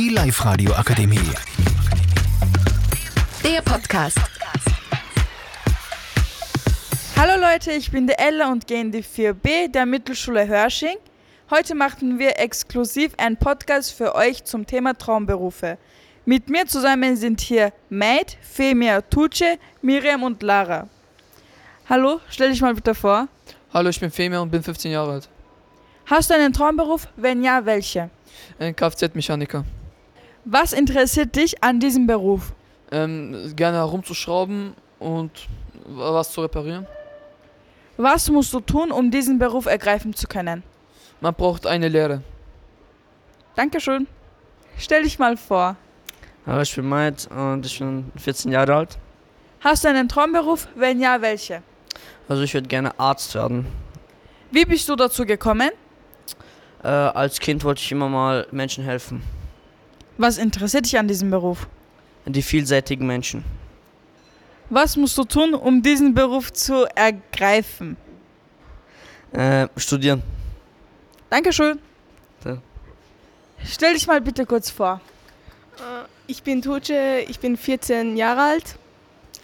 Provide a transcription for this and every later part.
Die Live-Radio Akademie. Der Podcast. Hallo Leute, ich bin die Ella und gehe in die 4b der Mittelschule Hörsching. Heute machen wir exklusiv einen Podcast für euch zum Thema Traumberufe. Mit mir zusammen sind hier Maid, Femia, Tuce, Miriam und Lara. Hallo, stell dich mal bitte vor. Hallo, ich bin Femia und bin 15 Jahre alt. Hast du einen Traumberuf? Wenn ja, welche? Ein Kfz-Mechaniker. Was interessiert dich an diesem Beruf? Ähm, gerne herumzuschrauben und was zu reparieren. Was musst du tun, um diesen Beruf ergreifen zu können? Man braucht eine Lehre. Dankeschön. Stell dich mal vor. Hallo, ich bin Maid und ich bin 14 Jahre alt. Hast du einen Traumberuf? Wenn ja, welche? Also ich würde gerne Arzt werden. Wie bist du dazu gekommen? Äh, als Kind wollte ich immer mal Menschen helfen. Was interessiert dich an diesem Beruf? Die vielseitigen Menschen. Was musst du tun, um diesen Beruf zu ergreifen? Äh, studieren. Dankeschön. Ja. Stell dich mal bitte kurz vor. Ich bin Tuce, ich bin 14 Jahre alt.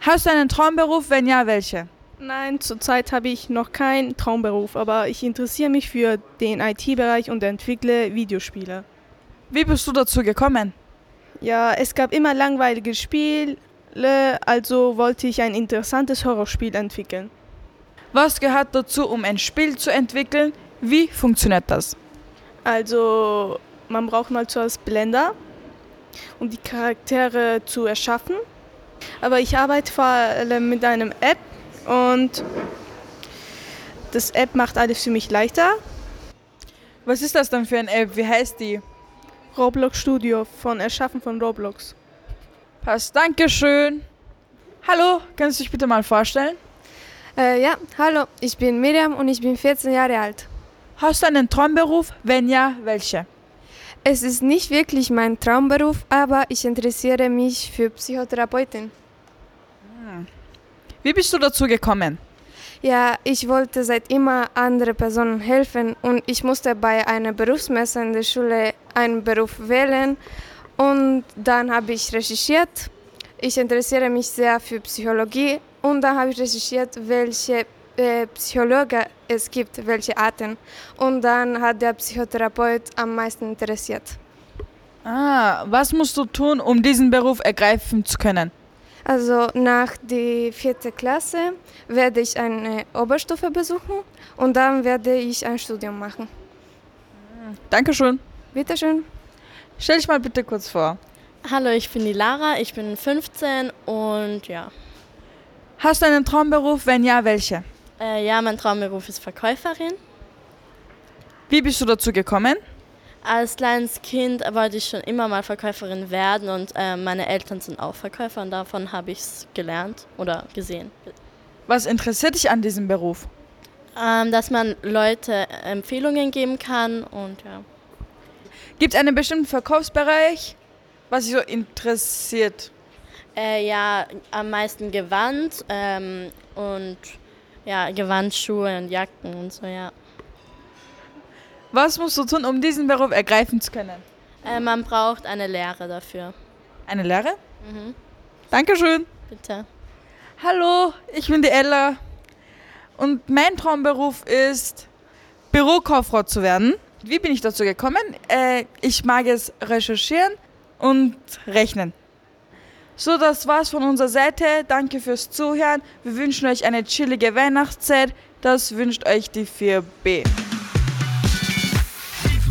Hast du einen Traumberuf? Wenn ja, welche? Nein, zurzeit habe ich noch keinen Traumberuf, aber ich interessiere mich für den IT-Bereich und entwickle Videospiele. Wie bist du dazu gekommen? Ja, es gab immer langweilige Spiele, also wollte ich ein interessantes Horrorspiel entwickeln. Was gehört dazu, um ein Spiel zu entwickeln? Wie funktioniert das? Also, man braucht mal zuerst Blender, um die Charaktere zu erschaffen. Aber ich arbeite vor allem mit einem App und das App macht alles für mich leichter. Was ist das dann für eine App? Wie heißt die? Roblox Studio von Erschaffen von Roblox. Passt, Dankeschön. Hallo, kannst du dich bitte mal vorstellen? Äh, ja, hallo, ich bin Miriam und ich bin 14 Jahre alt. Hast du einen Traumberuf? Wenn ja, welche? Es ist nicht wirklich mein Traumberuf, aber ich interessiere mich für Psychotherapeutin. Wie bist du dazu gekommen? Ja, ich wollte seit immer andere Personen helfen und ich musste bei einer Berufsmesse in der Schule einen Beruf wählen und dann habe ich recherchiert. Ich interessiere mich sehr für Psychologie und dann habe ich recherchiert, welche äh, Psychologen es gibt, welche Arten. Und dann hat der Psychotherapeut am meisten interessiert. Ah, was musst du tun, um diesen Beruf ergreifen zu können? Also nach der vierten Klasse werde ich eine Oberstufe besuchen und dann werde ich ein Studium machen. Dankeschön. Bitteschön. Stell dich mal bitte kurz vor. Hallo, ich bin die Lara, ich bin 15 und ja. Hast du einen Traumberuf? Wenn ja, welche? Äh, ja, mein Traumberuf ist Verkäuferin. Wie bist du dazu gekommen? Als kleines Kind wollte ich schon immer mal Verkäuferin werden und äh, meine Eltern sind auch Verkäufer und davon habe ich es gelernt oder gesehen. Was interessiert dich an diesem Beruf? Ähm, dass man Leute Empfehlungen geben kann und ja. Gibt es einen bestimmten Verkaufsbereich, was dich so interessiert? Äh, ja, am meisten Gewand ähm, und ja, Gewandschuhe und Jacken und so, ja. Was musst du tun, um diesen Beruf ergreifen zu können? Äh, man braucht eine Lehre dafür. Eine Lehre? Mhm. Dankeschön. Bitte. Hallo, ich bin die Ella und mein Traumberuf ist, Bürokauffrau zu werden. Wie bin ich dazu gekommen? Äh, ich mag es recherchieren und rechnen. So, das war's von unserer Seite. Danke fürs Zuhören. Wir wünschen euch eine chillige Weihnachtszeit. Das wünscht euch die 4B.